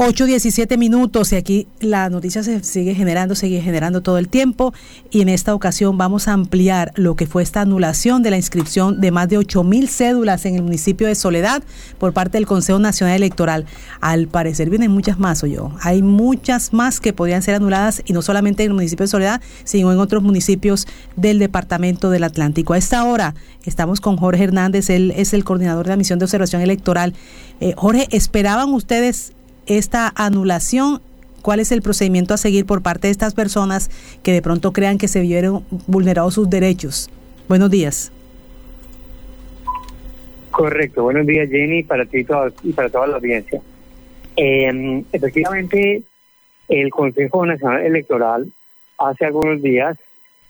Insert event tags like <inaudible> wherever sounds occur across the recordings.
8.17 minutos y aquí la noticia se sigue generando, sigue generando todo el tiempo y en esta ocasión vamos a ampliar lo que fue esta anulación de la inscripción de más de 8.000 cédulas en el municipio de Soledad por parte del Consejo Nacional Electoral. Al parecer vienen muchas más, o yo. Hay muchas más que podrían ser anuladas y no solamente en el municipio de Soledad, sino en otros municipios del departamento del Atlántico. A esta hora estamos con Jorge Hernández, él es el coordinador de la misión de observación electoral. Eh, Jorge, ¿esperaban ustedes esta anulación, cuál es el procedimiento a seguir por parte de estas personas que de pronto crean que se vieron vulnerados sus derechos. Buenos días. Correcto, buenos días Jenny, para ti y para toda la audiencia. Em, efectivamente, el Consejo Nacional Electoral hace algunos días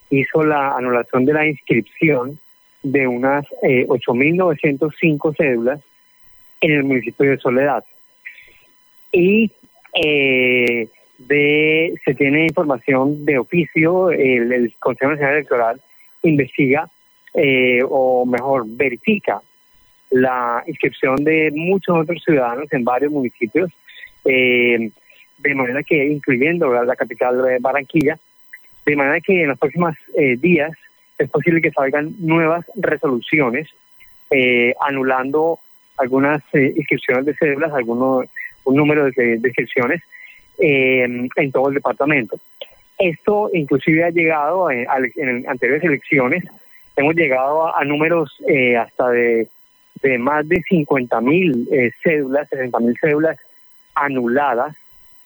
hizo la anulación de la inscripción de unas eh, 8.905 cédulas en el municipio de Soledad y eh, se tiene información de oficio, el, Consejo Nacional Electoral investiga eh, o mejor verifica la inscripción de muchos otros ciudadanos en varios municipios, eh, de manera que, incluyendo la, capital de Barranquilla, de manera que en los próximos eh, días es posible que salgan nuevas resoluciones anulando algunas inscripciones de cédulas, algunos un número de, de eh, en todo el departamento. Esto inclusive ha llegado en, anteriores elecciones, hemos llegado a, números eh, hasta de, de, más de 50 mil eh, cédulas, 60 mil cédulas anuladas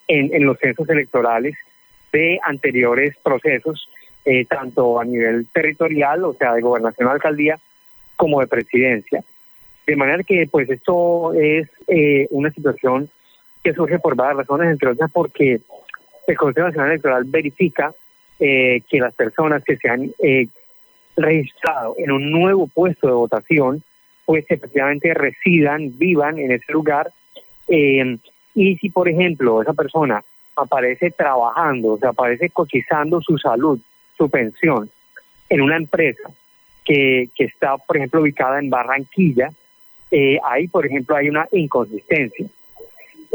en, en, los censos electorales de anteriores procesos, tanto a nivel territorial, o sea, de gobernación, alcaldía, como de presidencia. De manera que, pues, esto es una situación que surge por varias razones, entre otras porque el Consejo Nacional Electoral verifica eh, que las personas que se han eh, registrado en un nuevo puesto de votación, pues efectivamente residan, vivan en ese lugar. Eh, y si, por ejemplo, esa persona aparece trabajando, o sea, aparece cotizando su salud, su pensión, en una empresa que, que está, por ejemplo, ubicada en Barranquilla, ahí, por ejemplo, hay una inconsistencia.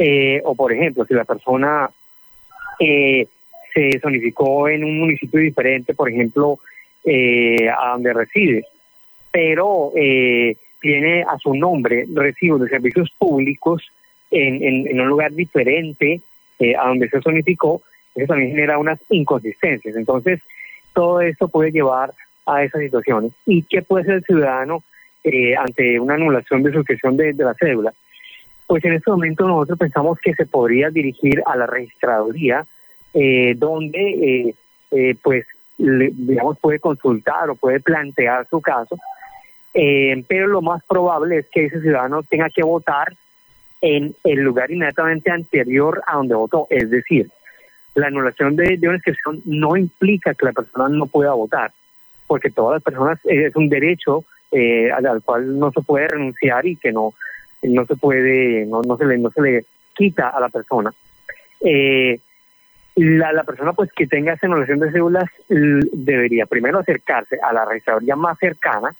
Eh, o por ejemplo, si la persona eh, se zonificó en un municipio diferente, por ejemplo, eh, a donde reside, pero tiene a su nombre recibos de servicios públicos en, en, un lugar diferente a donde se zonificó, eso también genera unas inconsistencias. Entonces, todo esto puede llevar a esas situaciones. ¿Y qué puede ser el ciudadano ante una anulación de suscripción de la cédula? Pues en este momento nosotros pensamos que se podría dirigir a la registraduría, eh, donde eh, eh, pues digamos puede consultar o puede plantear su caso, pero lo más probable es que ese ciudadano tenga que votar en el lugar inmediatamente anterior a donde votó, es decir, la anulación de, de una inscripción no implica que la persona no pueda votar, porque todas las personas es un derecho al cual no se puede renunciar y que no no se puede, no, no se le, no se le quita a la persona. Eh, la, la persona pues que tenga esa anulación de cédulas debería primero acercarse a la registraduría más cercana,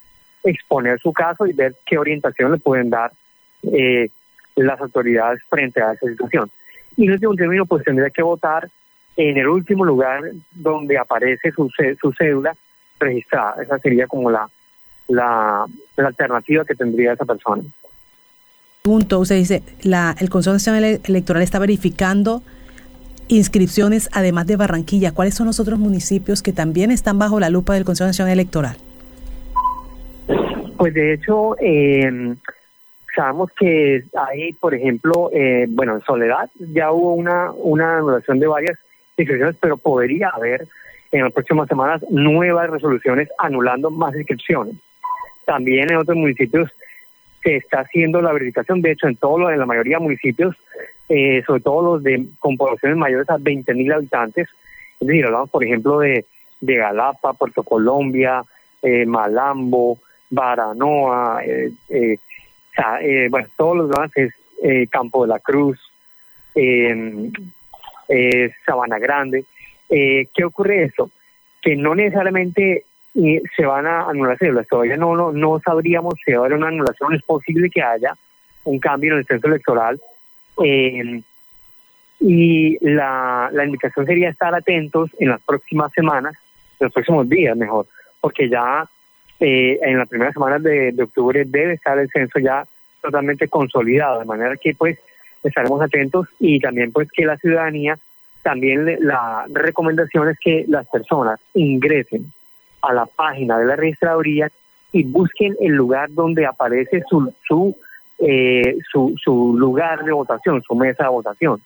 exponer su caso y ver qué orientación le pueden dar eh, las autoridades frente a esa situación. Y en último término pues tendría que votar en el último lugar donde aparece su, su cédula registrada. Esa sería como la, la, la alternativa que tendría esa persona punto, usted dice, la, el Consejo Nacional Electoral está verificando inscripciones además de Barranquilla. ¿Cuáles son los otros municipios que también están bajo la lupa del Consejo Nacional Electoral? Pues de hecho, eh, sabemos que hay, por ejemplo, eh, bueno, en Soledad ya hubo una, una anulación de varias inscripciones, pero podría haber en las próximas semanas nuevas resoluciones anulando más inscripciones. También en otros municipios se está haciendo la verificación, de hecho, en todos en la mayoría de municipios, eh, sobre todo los de con poblaciones mayores a 20 mil habitantes, es decir, hablamos, por ejemplo, de, de Galapa, Puerto Colombia, eh, Malambo, Baranoa, eh, eh, bueno, todos los demás es Campo de la Cruz, Sabana Grande. ¿Qué ocurre eso? Que no necesariamente y se van a anular cédulas. Todavía no, no, no sabríamos si va a haber una anulación. Es posible que haya un cambio en el censo electoral, eh, Y la, la indicación sería estar atentos en las próximas semanas, en los próximos días mejor, porque ya eh, en las primeras semanas de, de octubre debe estar el censo ya totalmente consolidado, de manera que pues estaremos atentos y también pues que la ciudadanía, también la recomendación es que las personas ingresen a la página de la registraduría y busquen el lugar donde aparece su su, eh, su su lugar de votación, su mesa de votación.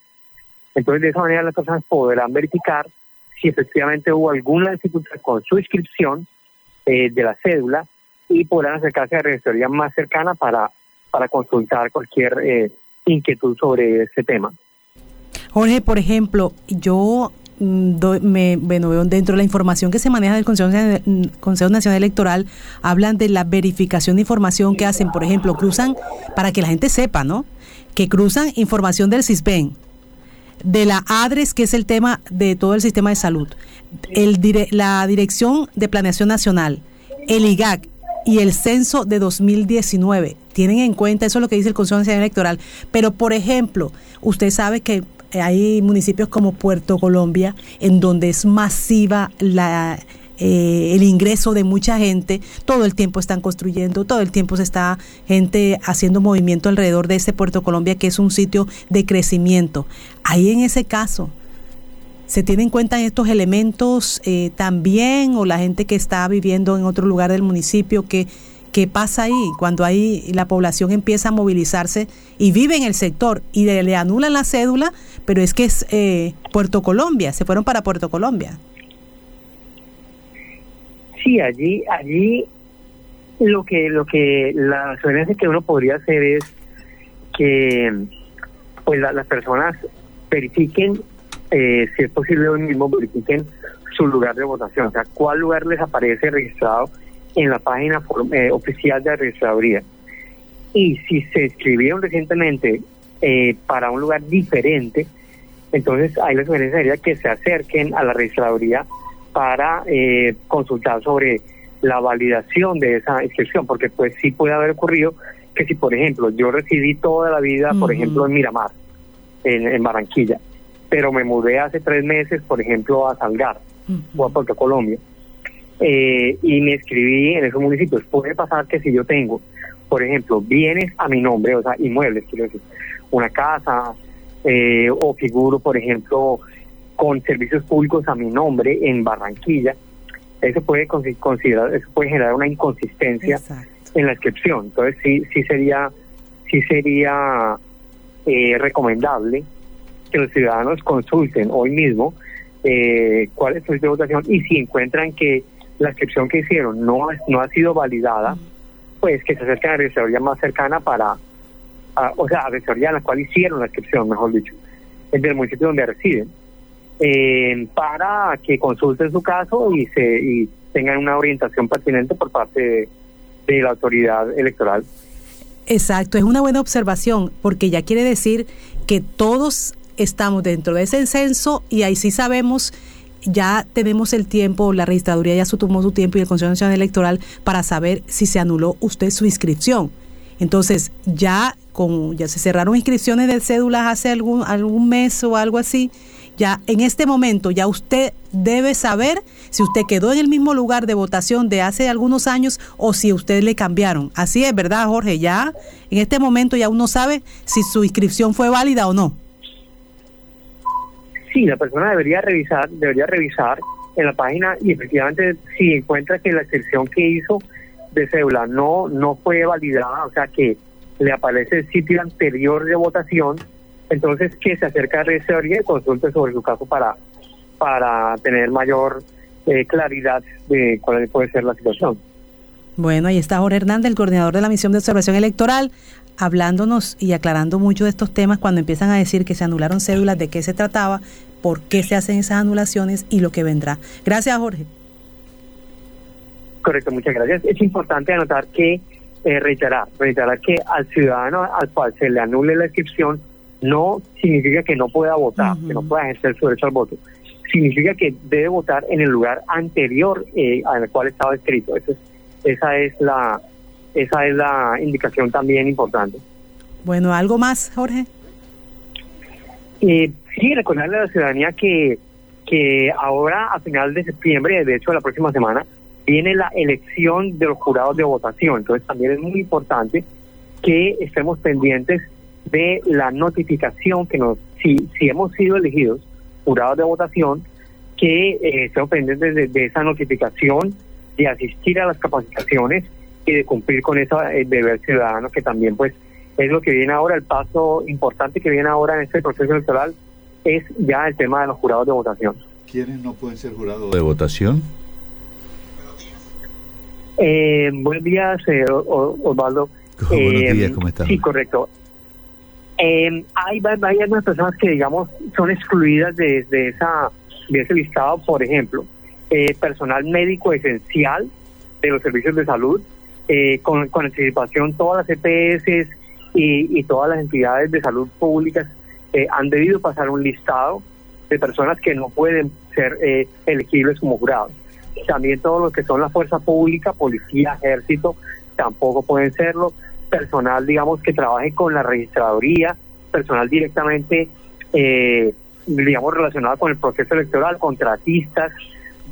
Entonces de esa manera las personas podrán verificar si efectivamente hubo alguna dificultad con su inscripción eh, de la cédula y podrán acercarse a la registraduría más cercana para para consultar cualquier eh, inquietud sobre este tema. Jorge, por ejemplo, yo mm, me, bueno, dentro de la información que se maneja del Consejo, Nacional Electoral, hablan de la verificación de información que hacen, por ejemplo, cruzan, para que la gente sepa, ¿no? Que cruzan información del CISBEN, de la ADRES, que es el tema de todo el sistema de salud, la Dirección de Planeación Nacional, el IGAC, y el censo de 2019. Tienen en cuenta, eso es lo que dice el Consejo Nacional Electoral. Pero, por ejemplo, usted sabe que hay municipios como Puerto Colombia, en donde es masiva eh, el ingreso de mucha gente, todo el tiempo están construyendo, todo el tiempo se está gente haciendo movimiento alrededor de ese Puerto Colombia, que es un sitio de crecimiento. Ahí en ese caso, ¿Se tienen en cuenta estos elementos eh, también o la gente que está viviendo en otro lugar del municipio? ¿qué, ¿Qué pasa ahí cuando ahí la población empieza a movilizarse y vive en el sector y le, anulan la cédula, pero es que es eh, Puerto Colombia, se fueron para Puerto Colombia? Sí, allí, allí lo que lo que la sugerencia que uno podría hacer es que pues las personas verifiquen eh, si es posible hoy mismo verifiquen su lugar de votación, o sea, cuál lugar les aparece registrado en la página eh, oficial de la registraduría. Y si se inscribieron recientemente eh, para un lugar diferente, entonces ahí la sugerencia sería que se acerquen a la registraduría para consultar sobre la validación de esa inscripción, porque pues sí puede haber ocurrido que si, por ejemplo, yo residí toda la vida, por ejemplo, en Miramar, en Barranquilla, pero me mudé hace tres meses, por ejemplo, a Salgar o a Puerto Colombia, eh, y me escribí en esos municipios. Puede pasar que si yo tengo, por ejemplo, bienes a mi nombre, o sea, inmuebles, quiero decir, una casa, eh, o figuro, por ejemplo, con servicios públicos a mi nombre en Barranquilla, eso puede considerar, eso puede generar una inconsistencia en la inscripción. Entonces sí, sí sería, sí sería eh, recomendable que los ciudadanos consulten hoy mismo eh, cuál es su votación y si encuentran que la inscripción que hicieron no, no ha sido validada, pues que se acerquen a la registraduría más cercana para, o sea, a la registraduría en la cual hicieron la inscripción, mejor dicho, en el municipio donde residen, eh, para que consulten su caso y, se, y tengan una orientación pertinente por parte de la autoridad electoral. Exacto, es una buena observación porque ya quiere decir que todos estamos dentro de ese censo y ahí sí sabemos ya tenemos el tiempo, la registraduría ya tomó su tiempo y el Consejo Nacional Electoral para saber si se anuló usted su inscripción. Entonces, ya con ya se cerraron inscripciones de cédulas hace algún algún mes o algo así. Ya en este momento ya usted debe saber si usted quedó en el mismo lugar de votación de hace algunos años o si usted le cambiaron. Así es, ¿verdad, Jorge? Ya en este momento ya uno sabe si su inscripción fue válida o no sí, la persona debería revisar, debería revisar en la página y efectivamente si encuentra que la inscripción que hizo de cédula no no fue validada, o sea que le aparece el sitio anterior de votación, entonces que se acerque a registraduría y consulte sobre su caso para para tener mayor eh, claridad de cuál puede ser la situación. Bueno, ahí está Jorge Hernández, el coordinador de la misión de observación electoral, hablándonos y aclarando mucho de estos temas cuando empiezan a decir que se anularon cédulas, de qué se trataba, por qué se hacen esas anulaciones y lo que vendrá. Gracias, Jorge. Correcto, muchas gracias. Es importante anotar que, eh, reiterar, reiterar que al ciudadano al cual se le anule la inscripción no significa que no pueda votar, que no pueda ejercer su derecho al voto. Significa que debe votar en el lugar anterior eh, al cual estaba escrito. Eso es esa es la esa es la indicación también importante. Bueno, ¿algo más, Jorge? Eh, sí, recordarle a la ciudadanía que, que ahora a final de septiembre, de hecho la próxima semana, viene la elección de los jurados de votación. Entonces también es muy importante que estemos pendientes de la notificación que nos, si, si hemos sido elegidos jurados de votación, que eh, estemos pendientes de, esa notificación, de asistir a las capacitaciones y de cumplir con ese eh, deber ciudadano que también pues es lo que viene ahora, el paso importante que viene ahora en este proceso electoral es ya el tema de los jurados de votación. ¿Quiénes no pueden ser jurados de votación? Eh, buenos días, eh, Osvaldo. <laughs> buenos eh, días, ¿cómo estás? Sí, correcto. Eh, hay, hay algunas personas que, digamos, son excluidas de, esa, de ese listado, por ejemplo, eh, personal médico esencial de los servicios de salud, con, con anticipación todas las EPS y, todas las entidades de salud públicas han debido pasar un listado de personas que no pueden ser elegibles como jurados. También todos los que son la fuerza pública, policía, ejército, tampoco pueden serlo. Personal, digamos, que trabaje con la registraduría, personal directamente, eh, digamos, relacionado con el proceso electoral, contratistas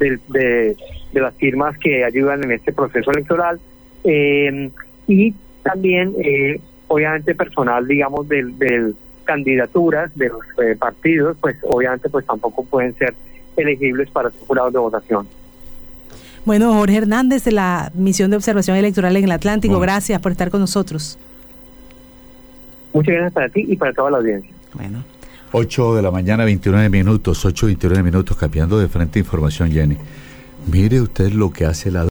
de, de, las firmas que ayudan en este proceso electoral. Eh, y también, eh, obviamente, personal, digamos, del, del candidaturas de los eh, partidos, pues obviamente, pues tampoco pueden ser elegibles para ser jurados de votación. Bueno, Jorge Hernández de la Misión de Observación Electoral en el Atlántico, gracias por estar con nosotros. Muchas gracias para ti y para toda la audiencia. Bueno. 8 de la mañana, 29 minutos, 8, 29 minutos, cambiando de frente información, Jenny. Mire usted lo que hace la